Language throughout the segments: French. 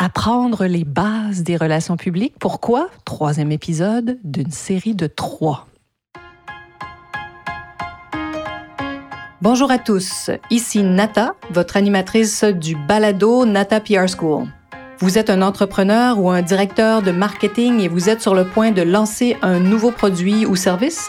Apprendre les bases des relations publiques. Pourquoi? Troisième épisode d'une série de trois. Bonjour à tous, ici Nata, votre animatrice du balado Nata PR School. Vous êtes un entrepreneur ou un directeur de marketing et vous êtes sur le point de lancer un nouveau produit ou service?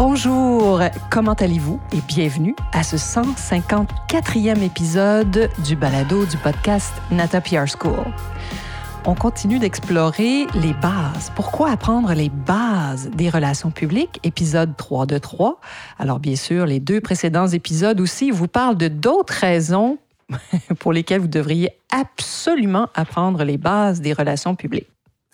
Bonjour, comment allez-vous et bienvenue à ce 154e épisode du balado du podcast Nata PR School. On continue d'explorer les bases. Pourquoi apprendre les bases des relations publiques? Épisode 3 de 3. Alors bien sûr, les deux précédents épisodes aussi vous parlent de d'autres raisons pour lesquelles vous devriez absolument apprendre les bases des relations publiques.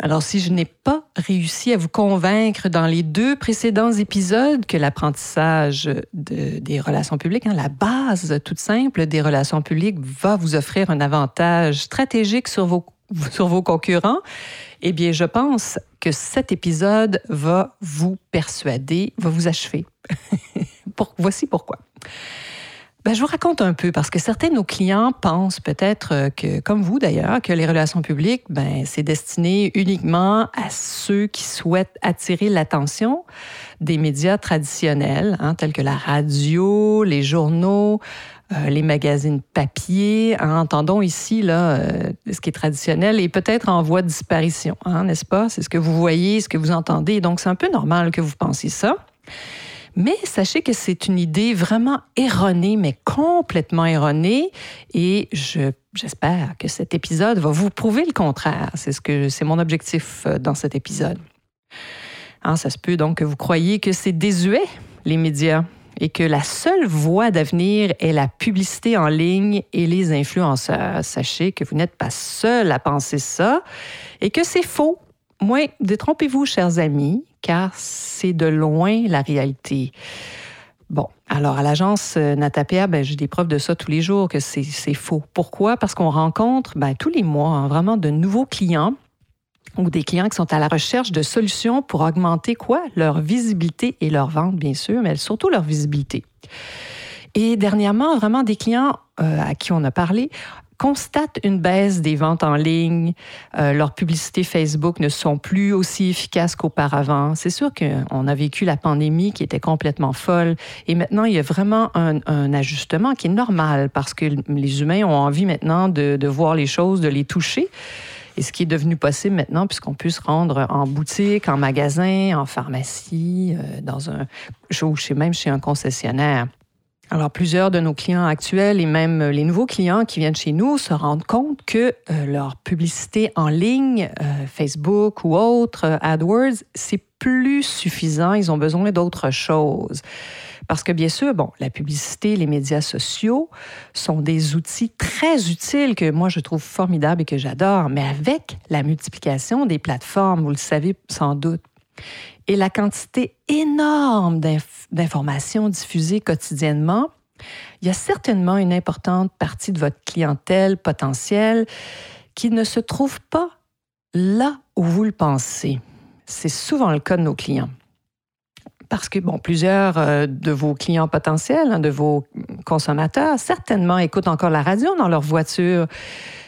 Alors, si je n'ai pas réussi à vous convaincre dans les deux précédents épisodes que l'apprentissage des relations publiques, hein, la base toute simple des relations publiques, va vous offrir un avantage stratégique sur vos, sur vos concurrents, eh bien, je pense que cet épisode va vous persuader, va vous achever. voici pourquoi. Ben, je vous raconte un peu parce que certains de nos clients pensent peut-être euh, que, comme vous d'ailleurs, que les relations publiques, ben, c'est destiné uniquement à ceux qui souhaitent attirer l'attention des médias traditionnels, hein, tels que la radio, les journaux, euh, les magazines papier. Hein, entendons ici là, euh, ce qui est traditionnel et peut-être en voie de disparition, hein, n'est-ce pas? C'est ce que vous voyez, ce que vous entendez. Donc, c'est un peu normal que vous pensiez ça. Mais sachez que c'est une idée vraiment erronée, mais complètement erronée. Et j'espère que cet épisode va vous prouver le contraire. C'est ce que c'est mon objectif euh, dans cet épisode. Hein, ça se peut donc que vous croyez que c'est désuet, les médias, et que la seule voie d'avenir est la publicité en ligne et les influenceurs. Sachez que vous n'êtes pas seul à penser ça et que c'est faux. Moi, détrompez-vous, chers amis, car c'est de loin la réalité. Bon, alors à l'agence euh, Natapia, ben, j'ai des preuves de ça tous les jours, que c'est faux. Pourquoi? Parce qu'on rencontre ben, tous les mois hein, vraiment de nouveaux clients ou des clients qui sont à la recherche de solutions pour augmenter quoi? Leur visibilité et leur vente, bien sûr, mais surtout leur visibilité. Et dernièrement, vraiment des clients euh, à qui on a parlé constatent une baisse des ventes en ligne. Euh, leurs publicités Facebook ne sont plus aussi efficaces qu'auparavant. C'est sûr qu'on a vécu la pandémie qui était complètement folle et maintenant il y a vraiment un, ajustement qui est normal parce que les humains ont envie maintenant de, voir les choses, de les toucher. Et ce qui est devenu possible maintenant, puisqu'on peut se rendre en boutique, en magasin, en pharmacie, euh, dans un, chez, même chez un concessionnaire. Alors, plusieurs de nos clients actuels et même les nouveaux clients qui viennent chez nous se rendent compte que euh, leur publicité en ligne, euh, Facebook ou autre, euh, AdWords, c'est plus suffisant. Ils ont besoin d'autre chose. Parce que bien sûr, bon, la publicité, les médias sociaux sont des outils très utiles que moi je trouve formidables et que j'adore, mais avec la multiplication des plateformes, vous le savez sans doute, et la quantité énorme d'informations diffusées quotidiennement, il y a certainement une importante partie de votre clientèle potentielle qui ne se trouve pas là où vous le pensez. C'est souvent le cas de nos clients. Parce que, bon, plusieurs euh, de vos clients potentiels, hein, de vos consommateurs, certainement écoutent encore la radio dans leur voiture.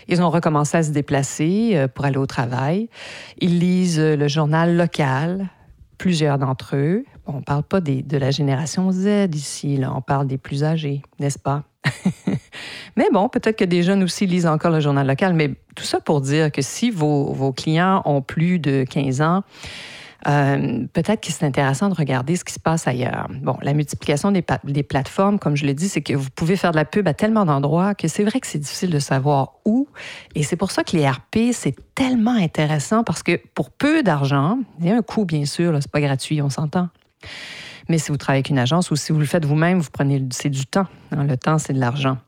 Ils ont recommencé à se déplacer euh, pour aller au travail. Ils lisent le journal local, plusieurs d'entre eux. On ne parle pas de la génération Z ici, là. on parle des plus âgés, n'est-ce pas? mais bon, peut-être que des jeunes aussi lisent encore le journal local, mais tout ça pour dire que si vos clients ont plus de 15 ans, euh, peut-être que c'est intéressant de regarder ce qui se passe ailleurs. Bon, la multiplication des, plateformes, comme je le dis, c'est que vous pouvez faire de la pub à tellement d'endroits que c'est vrai que c'est difficile de savoir où. Et c'est pour ça que les RP, c'est tellement intéressant parce que pour peu d'argent, il y a un coût, bien sûr, c'est pas gratuit, on s'entend. Mais si vous travaillez avec une agence ou si vous le faites vous-même, vous prenez c'est du temps. Hein, le temps, c'est de l'argent.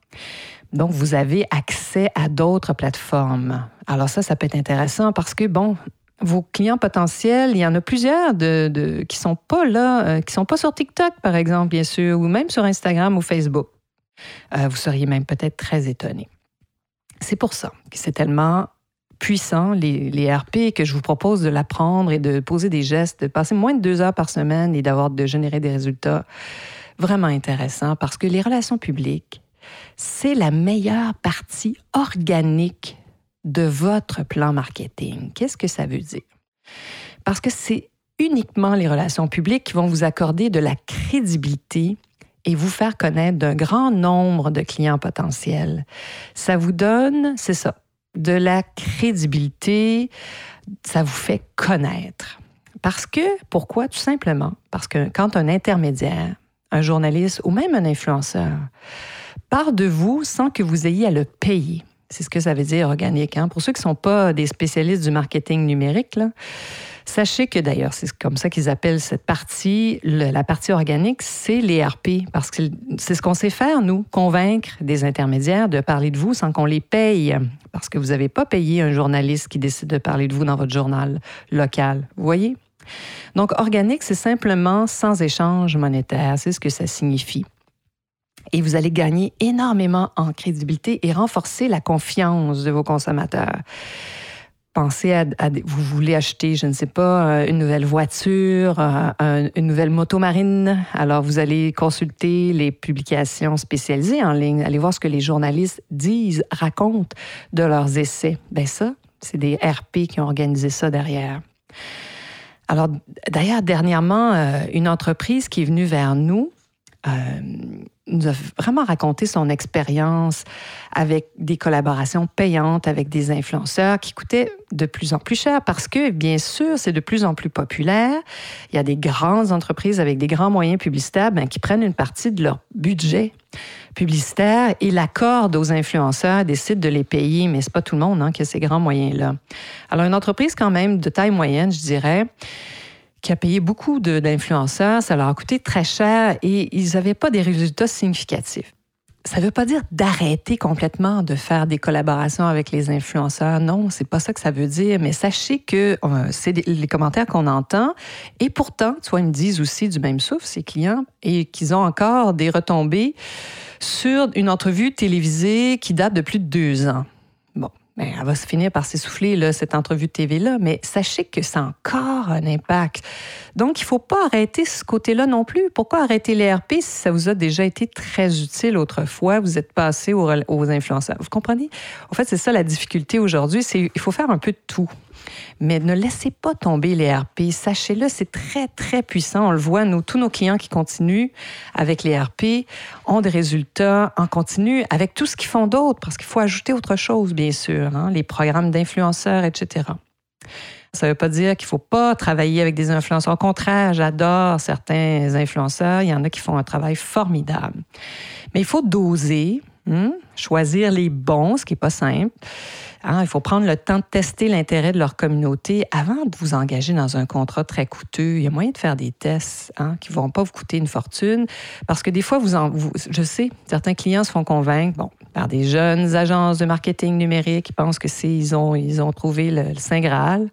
Donc, vous avez accès à d'autres plateformes. Alors ça, ça peut être intéressant parce que, bon, vos clients potentiels, il y en a plusieurs de, qui sont pas là, euh, qui sont pas sur TikTok, par exemple, bien sûr, ou même sur Instagram ou Facebook. Euh, vous seriez même peut-être très étonné. C'est pour ça que c'est tellement puissant, les, les, RP, que je vous propose de l'apprendre et de poser des gestes, de passer moins de deux heures par semaine et d'avoir de générer des résultats vraiment intéressants parce que les relations publiques, c'est la meilleure partie organique de votre plan marketing. Qu'est-ce que ça veut dire? Parce que c'est uniquement les relations publiques qui vont vous accorder de la crédibilité et vous faire connaître d'un grand nombre de clients potentiels. Ça vous donne, c'est ça, de la crédibilité, ça vous fait connaître. Parce que, pourquoi? Tout simplement parce que quand un intermédiaire, un journaliste ou même un influenceur part de vous sans que vous ayez à le payer, c'est ce que ça veut dire organique. Hein? Pour ceux qui ne sont pas des spécialistes du marketing numérique, sachez que d'ailleurs, c'est comme ça qu'ils appellent cette partie, la partie organique, c'est les RP, parce que c'est ce qu'on sait faire, nous, convaincre des intermédiaires de parler de vous sans qu'on les paye, parce que vous n'avez pas payé un journaliste qui décide de parler de vous dans votre journal local. Vous voyez? Donc, organique, c'est simplement sans échange monétaire. C'est ce que ça signifie et vous allez gagner énormément en crédibilité et renforcer la confiance de vos consommateurs. Pensez à, vous voulez acheter, je ne sais pas, euh, une nouvelle voiture, euh, une nouvelle moto marine. Alors vous allez consulter les publications spécialisées en ligne, allez voir ce que les journalistes disent, racontent de leurs essais. Ben ça, c'est des RP qui ont organisé ça derrière. Alors d'ailleurs dernièrement, euh, une entreprise qui est venue vers nous nous a vraiment raconté son expérience avec des collaborations payantes avec des influenceurs qui coûtaient de plus en plus cher parce que, bien sûr, c'est de plus en plus populaire. Il y a des grandes entreprises avec des grands moyens publicitaires ben, qui prennent une partie de leur budget publicitaire et l'accordent aux influenceurs, décident de les payer, mais c'est pas tout le monde hein, qui a ces grands moyens-là. Alors, une entreprise quand même de taille moyenne, je dirais, qui a payé beaucoup d'influenceurs, ça leur a coûté très cher et ils n'avaient pas des résultats significatifs. Ça ne veut pas dire d'arrêter complètement de faire des collaborations avec les influenceurs. Non, c'est pas ça que ça veut dire. Mais sachez que euh, c'est les commentaires qu'on entend. Et pourtant, tu vois, ils me disent aussi du même souffle, ces clients, et qu'ils ont encore des retombées sur une entrevue télévisée qui date de plus de deux ans. Ben, elle va se finir par s'essouffler, là, cette entrevue de TV-là, mais sachez que ça a encore un impact. Donc, il ne faut pas arrêter ce côté-là non plus. Pourquoi arrêter les RP si ça vous a déjà été très utile autrefois? Vous êtes passé aux, influenceurs. Vous comprenez? En fait, c'est ça la difficulté aujourd'hui, il faut faire un peu de tout. Mais ne laissez pas tomber les RP. Sachez-le, c'est très, très puissant. On le voit, nous, tous nos clients qui continuent avec les RP ont des résultats en continu avec tout ce qu'ils font d'autre, parce qu'il faut ajouter autre chose, bien sûr, hein, les programmes d'influenceurs, etc. Ça ne veut pas dire qu'il ne faut pas travailler avec des influenceurs. Au contraire, j'adore certains influenceurs. Il y en a qui font un travail formidable. Mais il faut doser, hein, choisir les bons, ce qui n'est pas simple. Hein, il faut prendre le temps de tester l'intérêt de leur communauté avant de vous engager dans un contrat très coûteux. Il y a moyen de faire des tests hein, qui ne vont pas vous coûter une fortune parce que des fois, vous, en, je sais, certains clients se font convaincre bon, par des jeunes agences de marketing numérique qui pensent que c'est ils ont, ils ont trouvé le, Saint Graal.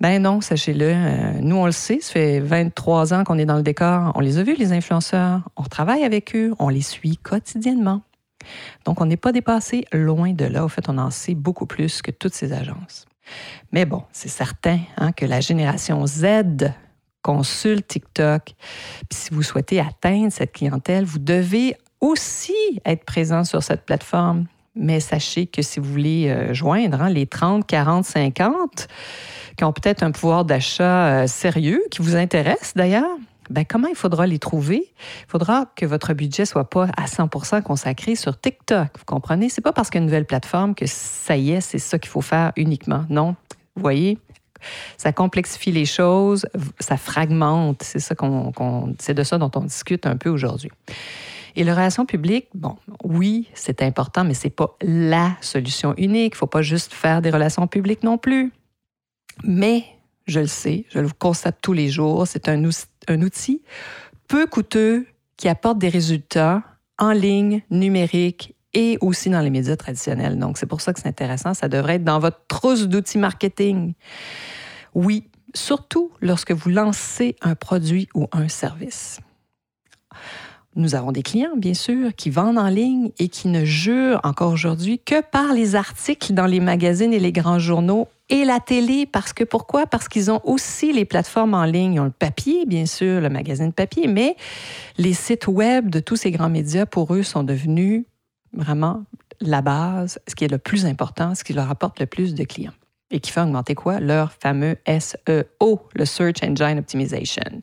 Ben non, sachez-le. Euh, nous, on le sait, ça fait 23 ans qu'on est dans le décor. On les a vus, les influenceurs. On travaille avec eux. On les suit quotidiennement. Donc, on n'est pas dépassé loin de là. Au fait, on en sait beaucoup plus que toutes ces agences. Mais bon, c'est certain hein, que la génération Z consulte TikTok. Puis si vous souhaitez atteindre cette clientèle, vous devez aussi être présent sur cette plateforme. Mais sachez que si vous voulez euh, joindre hein, les 30, 40, 50, qui ont peut-être un pouvoir d'achat euh, sérieux, qui vous intéresse d'ailleurs, ben, comment il faudra les trouver? Il faudra que votre budget soit pas à 100% consacré sur TikTok. Vous comprenez? C'est pas parce qu'il nouvelle plateforme que ça y est, c'est ça qu'il faut faire uniquement. Non. Vous voyez? Ça complexifie les choses, ça fragmente. C'est ça qu'on, c'est de ça dont on discute un peu aujourd'hui. Et le relation publique, bon, oui, c'est important, mais c'est pas la solution unique. Il faut pas juste faire des relations publiques non plus. Mais je le sais, je le constate tous les jours, c'est un, un outil peu coûteux qui apporte des résultats en ligne, numérique et aussi dans les médias traditionnels. Donc, c'est pour ça que c'est intéressant. Ça devrait être dans votre trousse d'outils marketing. Oui, surtout lorsque vous lancez un produit ou un service. Nous avons des clients, bien sûr, qui vendent en ligne et qui ne jurent encore aujourd'hui que par les articles dans les magazines et les grands journaux et la télé. Parce que pourquoi? Parce qu'ils ont aussi les plateformes en ligne. Ils ont le papier, bien sûr, le magazine papier, mais les sites web de tous ces grands médias, pour eux, sont devenus vraiment la base, ce qui est le plus important, ce qui leur apporte le plus de clients et qui fait augmenter quoi? Leur fameux SEO, le Search Engine Optimization.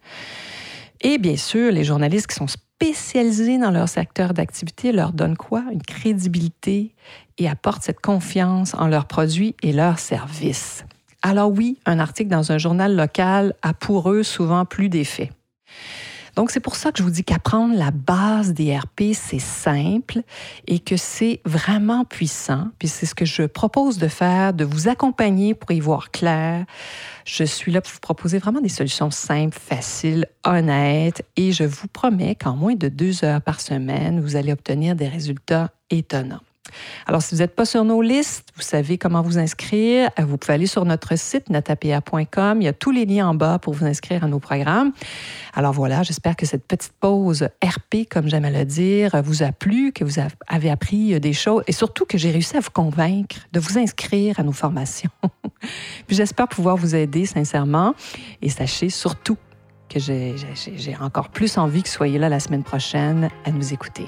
Et bien sûr, les journalistes qui sont spécialisés dans leur secteur d'activité leur donnent quoi? Une crédibilité et apportent cette confiance en leurs produits et leurs services. Alors oui, un article dans un journal local a pour eux souvent plus d'effet. Donc, c'est pour ça que je vous dis qu'apprendre la base des RP, c'est simple et que c'est vraiment puissant. Puis c'est ce que je propose de faire, de vous accompagner pour y voir clair. Je suis là pour vous proposer vraiment des solutions simples, faciles, honnêtes et je vous promets qu'en moins de deux heures par semaine, vous allez obtenir des résultats étonnants. Alors, si vous n'êtes pas sur nos listes, vous savez comment vous inscrire. Euh, vous pouvez aller sur notre site natapia.com. Il y a tous les liens en bas pour vous inscrire à nos programmes. Alors voilà, j'espère que cette petite pause RP, comme j'aime à le dire, vous a plu, que vous avez appris des choses et surtout que j'ai réussi à vous convaincre de vous inscrire à nos formations. Puis j'espère pouvoir vous aider sincèrement et sachez surtout que j'ai encore plus envie que soyez là la semaine prochaine à nous écouter.